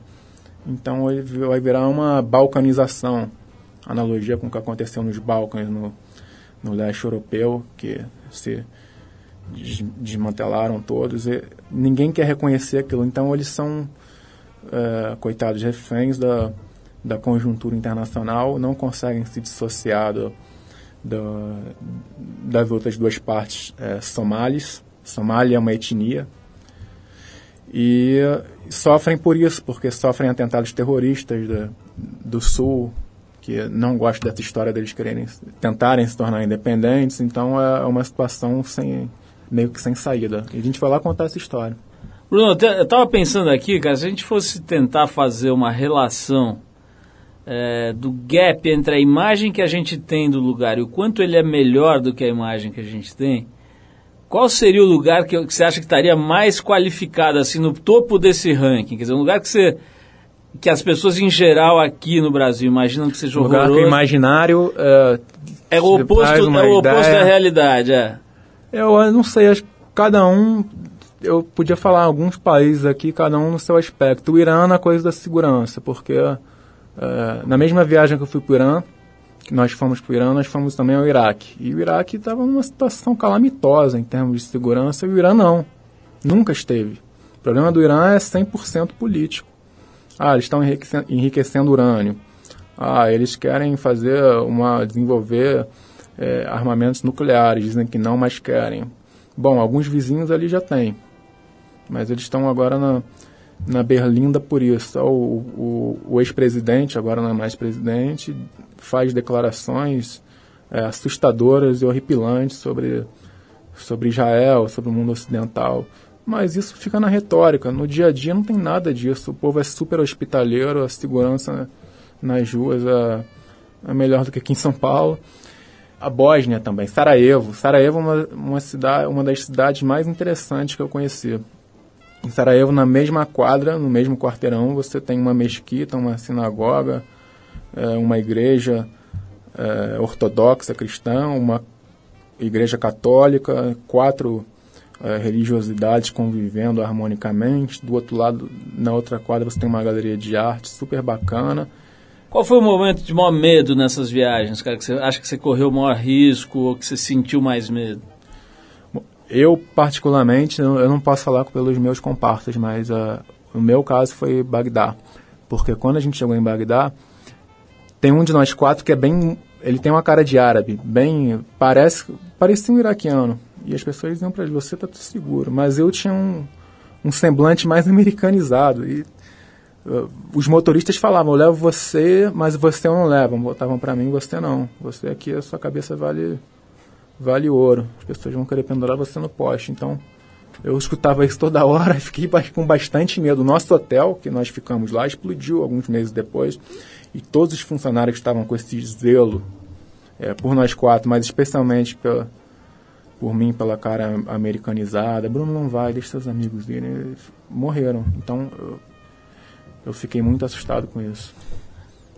S4: Então ele vai virar uma balcanização, analogia com o que aconteceu nos Balcãs, no, no leste europeu, que se des- desmantelaram todos. E ninguém quer reconhecer aquilo, então eles são, é, coitados, reféns da, da conjuntura internacional, não conseguem se dissociar do, do, das outras duas partes é, somalis. Somália é uma etnia. E sofrem por isso, porque sofrem atentados terroristas da- do Sul, que não gostam dessa história deles quererem tentarem se tornar independentes. Então é uma situação sem, meio que sem saída. E a gente vai lá contar essa história.
S1: Bruno, eu te- eu tava pensando aqui, cara, se a gente fosse tentar fazer uma relação é, do gap entre a imagem que a gente tem do lugar e o quanto ele é melhor do que a imagem que a gente tem, qual seria o lugar que, que você acha que estaria mais qualificado, assim, no topo desse ranking? Quer dizer, um lugar que você. que as pessoas em geral aqui no Brasil imaginam que seja
S4: O lugar que o
S1: horroroso.
S4: imaginário é,
S1: É o
S4: te
S1: oposto,
S4: traz uma
S1: é o oposto da realidade, é.
S4: Eu, eu não sei, acho que cada um. Eu podia falar alguns países aqui, cada um no seu aspecto. O Irã na coisa da segurança, porque é, na mesma viagem que eu fui para o Irã, que nós fomos para o Irã, nós fomos também ao Iraque. E o Iraque estava numa situação calamitosa em termos de segurança, e o Irã não. Nunca esteve. O problema do Irã é 100% político. Ah, eles estão enriquecendo, enriquecendo urânio. Ah, eles querem fazer uma desenvolver é, armamentos nucleares, dizem que não, mas querem. Bom, alguns vizinhos ali já têm, mas eles estão agora na, na Berlinda por isso. O, o, o ex-presidente, agora não é mais presidente, faz declarações é, assustadoras e horripilantes sobre, sobre Israel, sobre o mundo ocidental. Mas isso fica na retórica. No dia a dia não tem nada disso. O povo é super hospitaleiro, a segurança nas ruas é, é melhor do que aqui em São Paulo. A Bósnia também, Sarajevo. Sarajevo é uma, uma, cidade, uma das cidades mais interessantes que eu conheci. Em Sarajevo, na mesma quadra, no mesmo quarteirão, você tem uma mesquita, uma sinagoga, é, uma igreja é, ortodoxa cristã, uma igreja católica, quatro é, religiosidades convivendo harmonicamente. Do outro lado, na outra quadra, você tem uma galeria de arte super bacana.
S1: Qual foi o momento de maior medo nessas viagens, cara? Que você acha que você correu o maior risco ou que você sentiu mais medo?
S4: Eu, particularmente, eu não posso falar pelos meus comparsas, mas uh, o meu caso foi Bagdá. Porque quando a gente chegou em Bagdá, tem um de nós quatro que é bem. Ele tem uma cara de árabe, bem. Parece, parecia um iraquiano. E as pessoas diziam pra ele: você tá tudo seguro. Mas eu tinha um, um semblante mais americanizado. E uh, os motoristas falavam: eu levo você, mas você eu não levo. Botavam pra mim: você não. Você aqui, a sua cabeça vale vale ouro. As pessoas vão querer pendurar você no poste. Então, eu escutava isso toda hora e fiquei com bastante medo. O nosso hotel, que nós ficamos lá, explodiu alguns meses depois. E todos os funcionários que estavam com esse zelo é, por nós quatro, mas especialmente pela, por mim, pela cara americanizada. Bruno não vai, deixa seus amigos. Eles morreram. Então, eu, eu fiquei muito assustado com isso.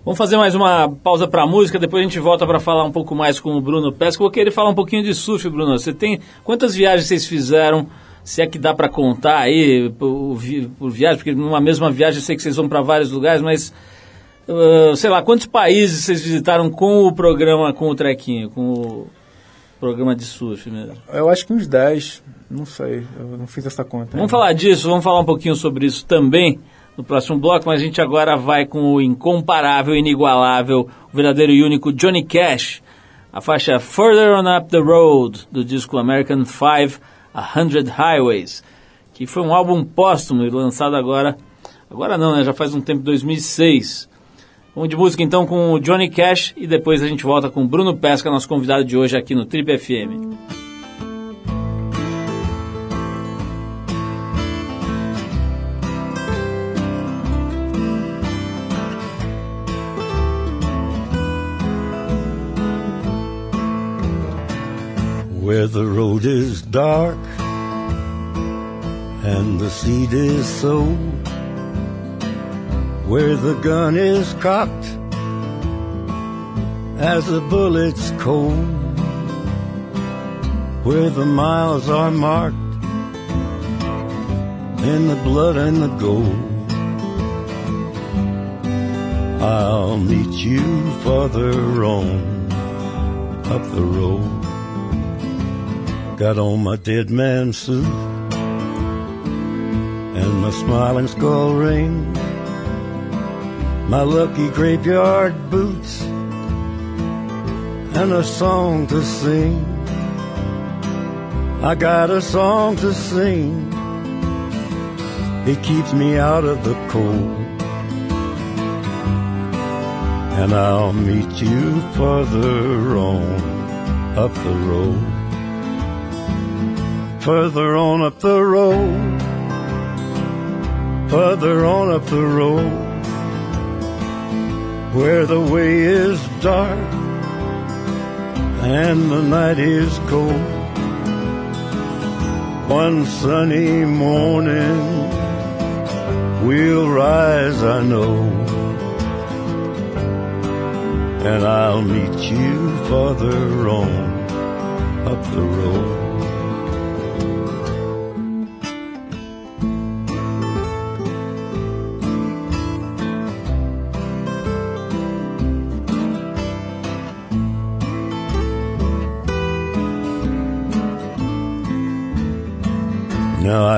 S1: Vamos fazer mais uma pausa para música, depois a gente volta para falar um pouco mais com o Bruno Pesca. Vou querer falar um pouquinho de surf, Bruno. Você tem quantas viagens vocês fizeram? Se é que dá para contar aí por, por viagem, porque numa mesma viagem eu sei que vocês vão para vários lugares, mas ah, sei lá, quantos países vocês visitaram com o programa, com o trequinho, com o programa de surf mesmo?
S4: Eu acho que uns 10, não sei, eu não fiz essa conta.
S1: Vamos
S4: ainda.
S1: falar disso, vamos falar um pouquinho sobre isso também no próximo bloco, mas a gente agora vai com o incomparável, inigualável, o verdadeiro e único Johnny Cash, a faixa Further On Up the Road, do disco American Five, A Hundred Highways, que foi um álbum póstumo e lançado agora, agora não, né, já faz um tempo, 2006. Vamos de música então com o Johnny Cash e depois a gente volta com o Bruno Pesca, nosso convidado de hoje aqui no Trip FM.
S5: Where the road is dark and the seed is sown, where the gun is cocked as the bullet's cold, where the miles are marked in the blood and the gold. I'll meet you farther on up the road. Got on my dead man suit and my smiling skull ring, my lucky graveyard boots, and a song to sing. I got a song to sing. It keeps me out of the cold. And I'll meet you further on up the road further on up the road, further on up the road, where the way is dark and the night is cold. One sunny morning we'll rise, I know, and I'll meet you further on up the road.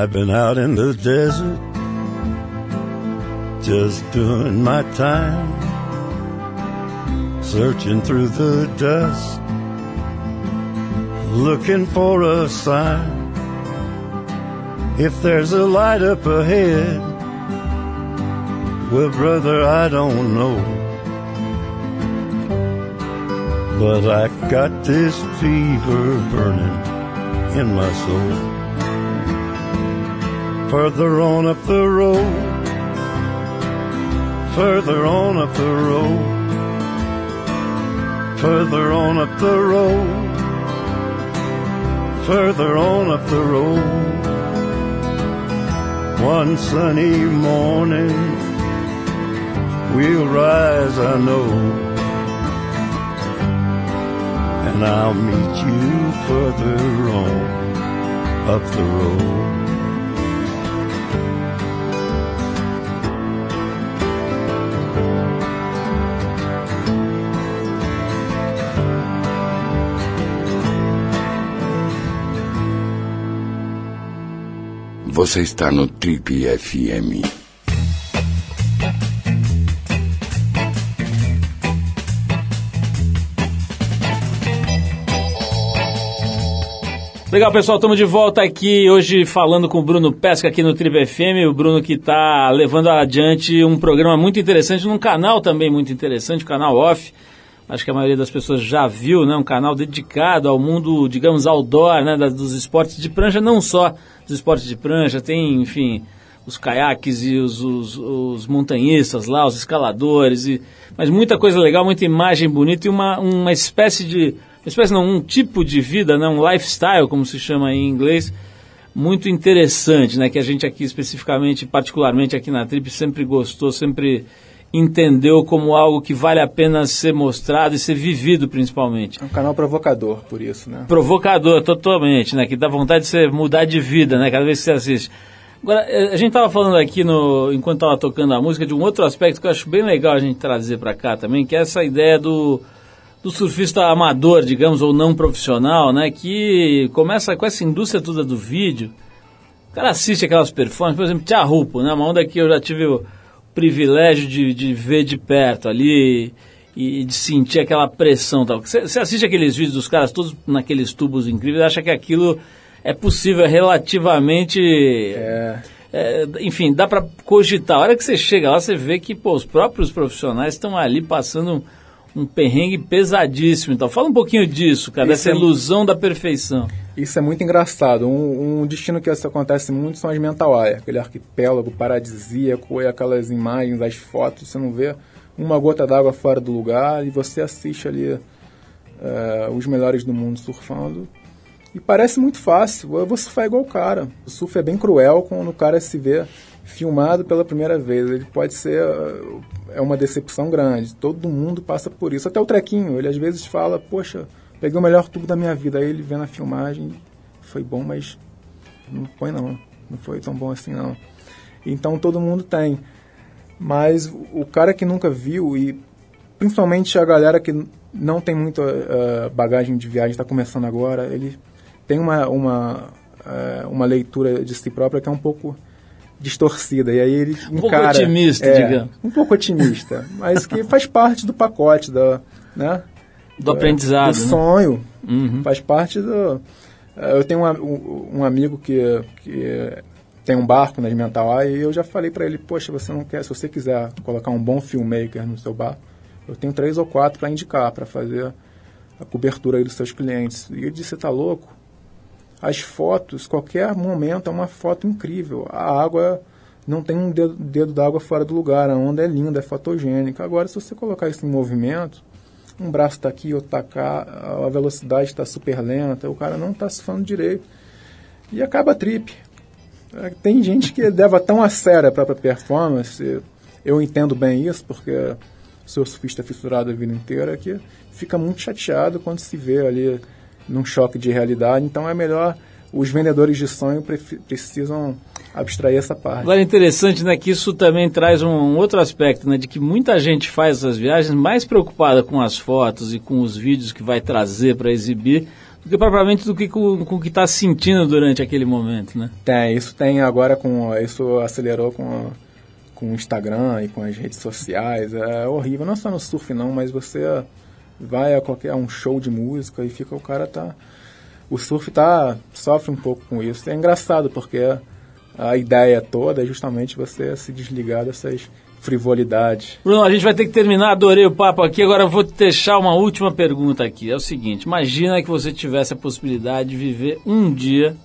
S5: I've been out in the desert, just doing my time, searching through the dust, looking for a sign. If there's a light up ahead, Well, brother, I don't know. But I got this fever burning in my soul. Further on up the road, further on up the road, further on up the road, further on up the road. One sunny morning, we'll rise, I know, and I'll meet you further on up the road.
S3: Você está no Trip FM.
S1: Legal, pessoal, estamos de volta aqui hoje falando com o Bruno Pesca aqui no Tribo FM. O Bruno que está levando adiante um programa muito interessante num canal também muito interessante, o canal Off. Acho que a maioria das pessoas já viu, né? Um canal dedicado ao mundo, digamos, outdoor, né? dos esportes de prancha, não só dos esportes de prancha, tem, enfim, os caiaques e os, os, os montanhistas lá, os escaladores, e, mas muita coisa legal, muita imagem bonita e uma, uma espécie de. Uma espécie não, um tipo de vida, né? um lifestyle, como se chama em inglês, muito interessante, né? Que a gente aqui especificamente, particularmente aqui na Trip, sempre gostou, sempre entendeu como algo que vale a pena ser mostrado e ser vivido principalmente.
S4: É um canal provocador, por isso, né?
S1: Provocador, totalmente, né? Que dá vontade de você mudar de vida, né? Cada vez que você assiste. Agora, eh, a gente estava falando aqui, no, enquanto estava tocando a música, de um outro aspecto que eu acho bem legal a gente trazer para cá também, que é essa ideia do, do surfista amador, digamos, ou não profissional, né? Que começa com essa indústria toda do vídeo. O cara assiste aquelas performances, por exemplo, Tia Rupo, né? Uma onda que eu já tive o privilégio de, de ver de perto ali e de sentir aquela pressão. Tal. Você, você assiste aqueles vídeos dos caras todos naqueles tubos incríveis acha que aquilo é possível, é relativamente...
S4: É,
S1: é, enfim, dá pra cogitar. A hora que você chega lá, você vê que pô, os próprios profissionais estão ali passando um, um perrengue pesadíssimo. Então, fala um pouquinho disso, cara,
S4: Isso
S1: dessa
S4: é-
S1: ilusão da perfeição.
S4: Isso é muito engraçado. Um, um destino que acontece muito são as Mental Eye, aquele arquipélago paradisíaco e aquelas imagens, as fotos, você não vê uma gota d'água fora do lugar e você assiste ali eh, os melhores do mundo surfando. E parece muito fácil, eu vou surfar igual o cara. O surf é bem cruel quando o cara se vê filmado pela primeira vez. Ele pode ser eh, é uma decepção grande. Todo mundo passa por isso. Até o trequinho, ele às vezes fala, poxa, peguei o melhor tubo da minha vida. Aí ele vê na filmagem, foi bom, mas não foi não. Não foi tão bom assim não. Então todo mundo tem. Mas o cara que nunca viu e principalmente a galera que não tem muita eh, bagagem de viagem, está começando agora, ele tem uma, uma, eh, uma leitura de si própria que é um pouco distorcida. E aí ele
S1: Um pouco
S4: encara...
S1: otimista,
S4: é,
S1: digamos.
S4: Um pouco otimista, mas que faz parte do pacote da... Né?
S1: Do aprendizado,
S4: Do
S1: né?
S4: sonho.
S1: Uhum.
S4: Faz parte do... eh, Eu tenho um, um, amigo que, que tem um barco nas Mental Eye e eu já falei para ele, poxa, você não quer, se você quiser colocar um bom filmmaker no seu barco, eu tenho três ou quatro para indicar, para fazer a cobertura aí dos seus clientes. E ele disse, você tá louco? As fotos, qualquer momento é uma foto incrível. A água não tem um dedo, dedo d'água fora do lugar, a onda é linda, é fotogênica. Agora, se você colocar isso em movimento, um braço está aqui, outro está cá, a velocidade está super lenta, o cara não está surfando direito. E acaba a trip. É, Tem gente que leva tão a sério a própria performance, eu entendo bem isso, porque sou surfista fissurado a vida inteira, que fica muito chateado quando se vê ali num choque de realidade. Então é melhor, os vendedores de sonho precisam abstrair essa parte.
S1: Agora é interessante, né, que isso também traz um, um outro aspecto, né, de que muita gente faz essas viagens mais preocupada com as fotos e com os vídeos que vai trazer para exibir, do que propriamente do que com, com o que está sentindo durante aquele momento, né?
S4: Tem, isso tem agora com. Isso acelerou com, com o Instagram e com as redes sociais. É horrível, não só no surf não, mas você vai a qualquer a um show de música e fica o cara tá. O surf tá. sofre um pouco com isso. É engraçado porque a ideia toda é justamente você se desligar dessas frivolidades.
S1: Bruno, a gente vai ter que terminar, adorei o papo aqui. Agora eu vou te deixar uma última pergunta aqui. É o seguinte: imagina que você tivesse a possibilidade de viver um dia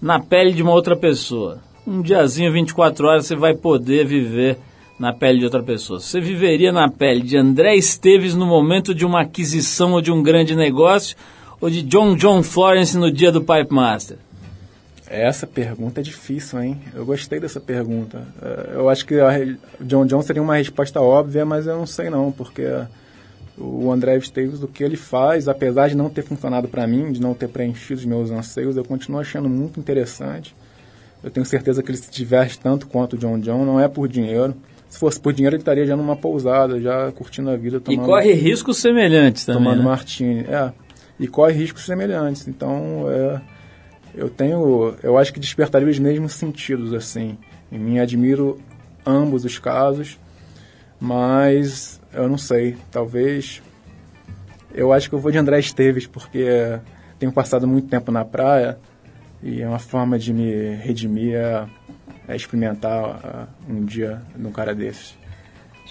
S1: na pele de uma outra pessoa. Um diazinho, 24 horas, você vai poder viver na pele de outra pessoa. Você viveria na pele de André Esteves no momento de uma aquisição ou de um grande negócio ou de John John Florence no dia do Pipe Master?
S4: Essa pergunta é difícil, hein? Eu gostei dessa pergunta. Eh, Eu acho que John John seria uma resposta óbvia, mas eu não sei não, porque o André Esteves, o que ele faz, apesar de não ter funcionado para mim, de não ter preenchido os meus anseios, eu continuo achando muito interessante. Eu tenho certeza que ele se diverte tanto quanto o John John, não é por dinheiro. Se fosse por dinheiro, ele estaria já numa pousada, já curtindo a vida,
S1: E
S4: tomando,
S1: corre riscos semelhantes também.
S4: tomando
S1: né?
S4: martini. É, e corre riscos semelhantes. Então, é, eu tenho, eu acho que despertaria os mesmos sentidos, assim. Em mim, admiro ambos os casos, mas eu não sei, talvez... Eu acho que eu vou de André Esteves, porque tenho passado muito tempo na praia e é uma forma de me redimir é, é experimentar ah, um dia num cara desses.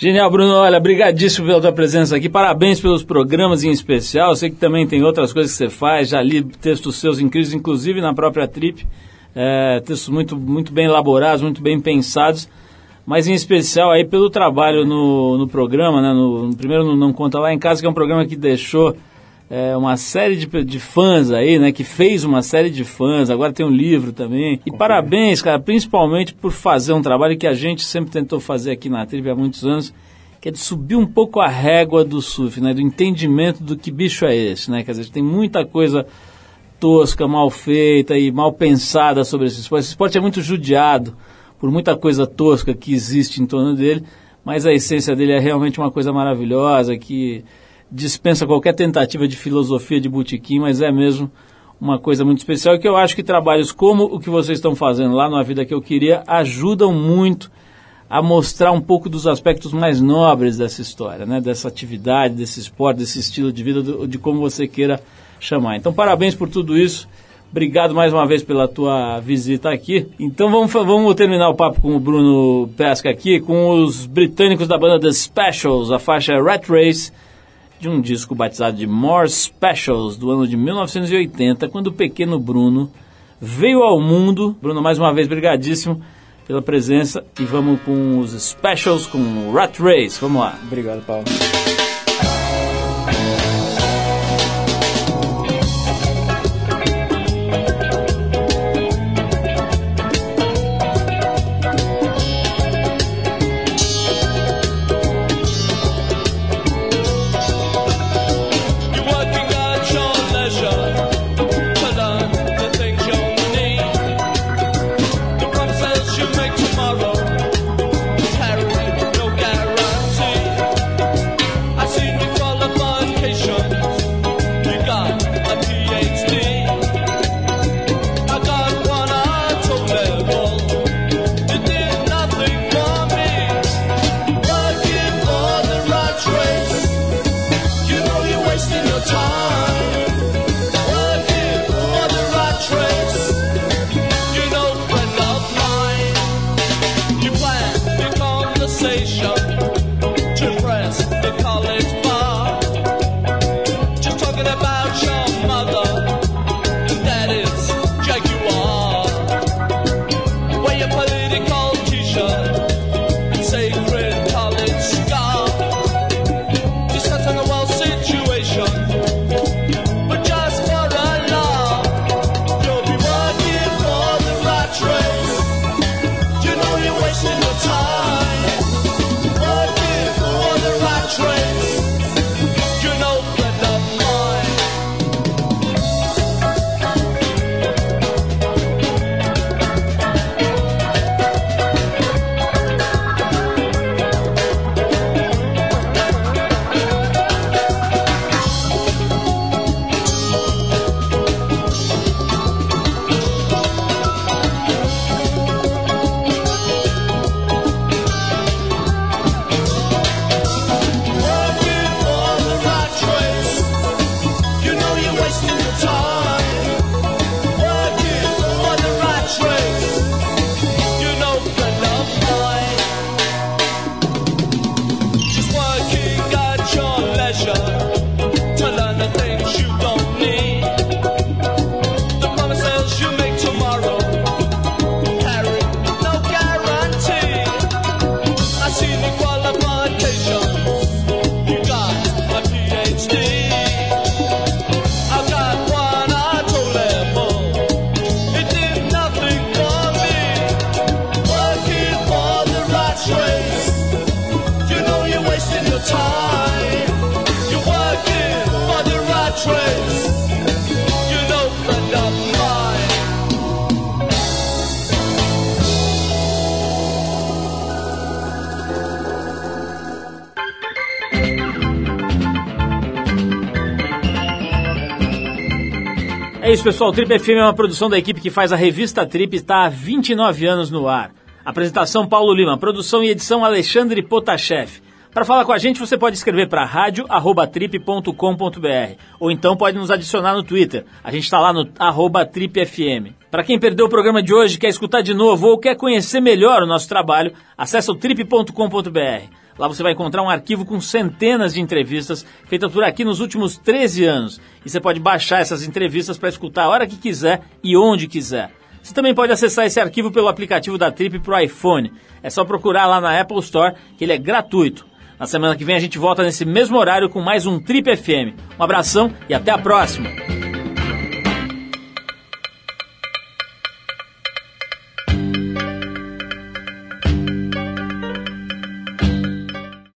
S1: Genial, Bruno. Olha, brigadíssimo pela tua presença aqui. Parabéns pelos programas em especial. Eu sei que também tem outras coisas que você faz. Já li textos seus incríveis, inclusive na própria Trip. É, textos muito, muito bem elaborados, muito bem pensados. Mas em especial aí pelo trabalho no, no programa, né? No, primeiro no Não Conta Lá em Casa, que é um programa que deixou é, uma série de, de fãs aí, né? Que fez uma série de fãs, agora tem um livro também. E parabéns, cara, principalmente por fazer um trabalho que a gente sempre tentou fazer aqui na Trip há muitos anos, que é de subir um pouco a régua do surf, né? Do entendimento do que bicho é esse, né? Quer dizer, tem muita coisa tosca, mal feita e mal pensada sobre esse esporte. Esse esporte é muito judiado por muita coisa tosca que existe em torno dele, mas a essência dele é realmente uma coisa maravilhosa que dispensa qualquer tentativa de filosofia de botequim, mas é mesmo uma coisa muito especial que eu acho que trabalhos como o que vocês estão fazendo lá no A Vida Que Eu Queria ajudam muito a mostrar um pouco dos aspectos mais nobres dessa história, né? dessa atividade, desse esporte, desse estilo de vida, de como você queira chamar. Então, parabéns por tudo isso. Obrigado mais uma vez pela tua visita aqui. Então vamos, vamos terminar o papo com o Bruno Pesca aqui, com os britânicos da banda The Specials, a faixa Rat Race, de um disco batizado de More Specials, do ano de 1980, quando o pequeno Bruno veio ao mundo. Bruno, mais uma vez, brigadíssimo pela presença. E vamos com os Specials, com Rat Race. Vamos lá.
S4: Obrigado, Paulo.
S1: Pessoal. Trip FM é uma produção da equipe que faz a revista Trip e está há 29 anos no ar. Apresentação Paulo Lima, produção e edição Alexandre Potashev. Para falar com a gente, você pode escrever para rádio@trip.com.br ou então pode nos adicionar no Twitter. A gente está lá no tripfm. Para quem perdeu o programa de hoje, quer escutar de novo ou quer conhecer melhor o nosso trabalho, acesse o trip.com.br. Lá você vai encontrar um arquivo com centenas de entrevistas feitas por aqui nos últimos 13 anos. E você pode baixar essas entrevistas para escutar a hora que quiser e onde quiser. Você também pode acessar esse arquivo pelo aplicativo da Trip para o iPhone. É só procurar lá na Apple Store, que ele é gratuito. Na semana que vem a gente volta nesse mesmo horário com mais um Trip FM. Um abração e até a próxima!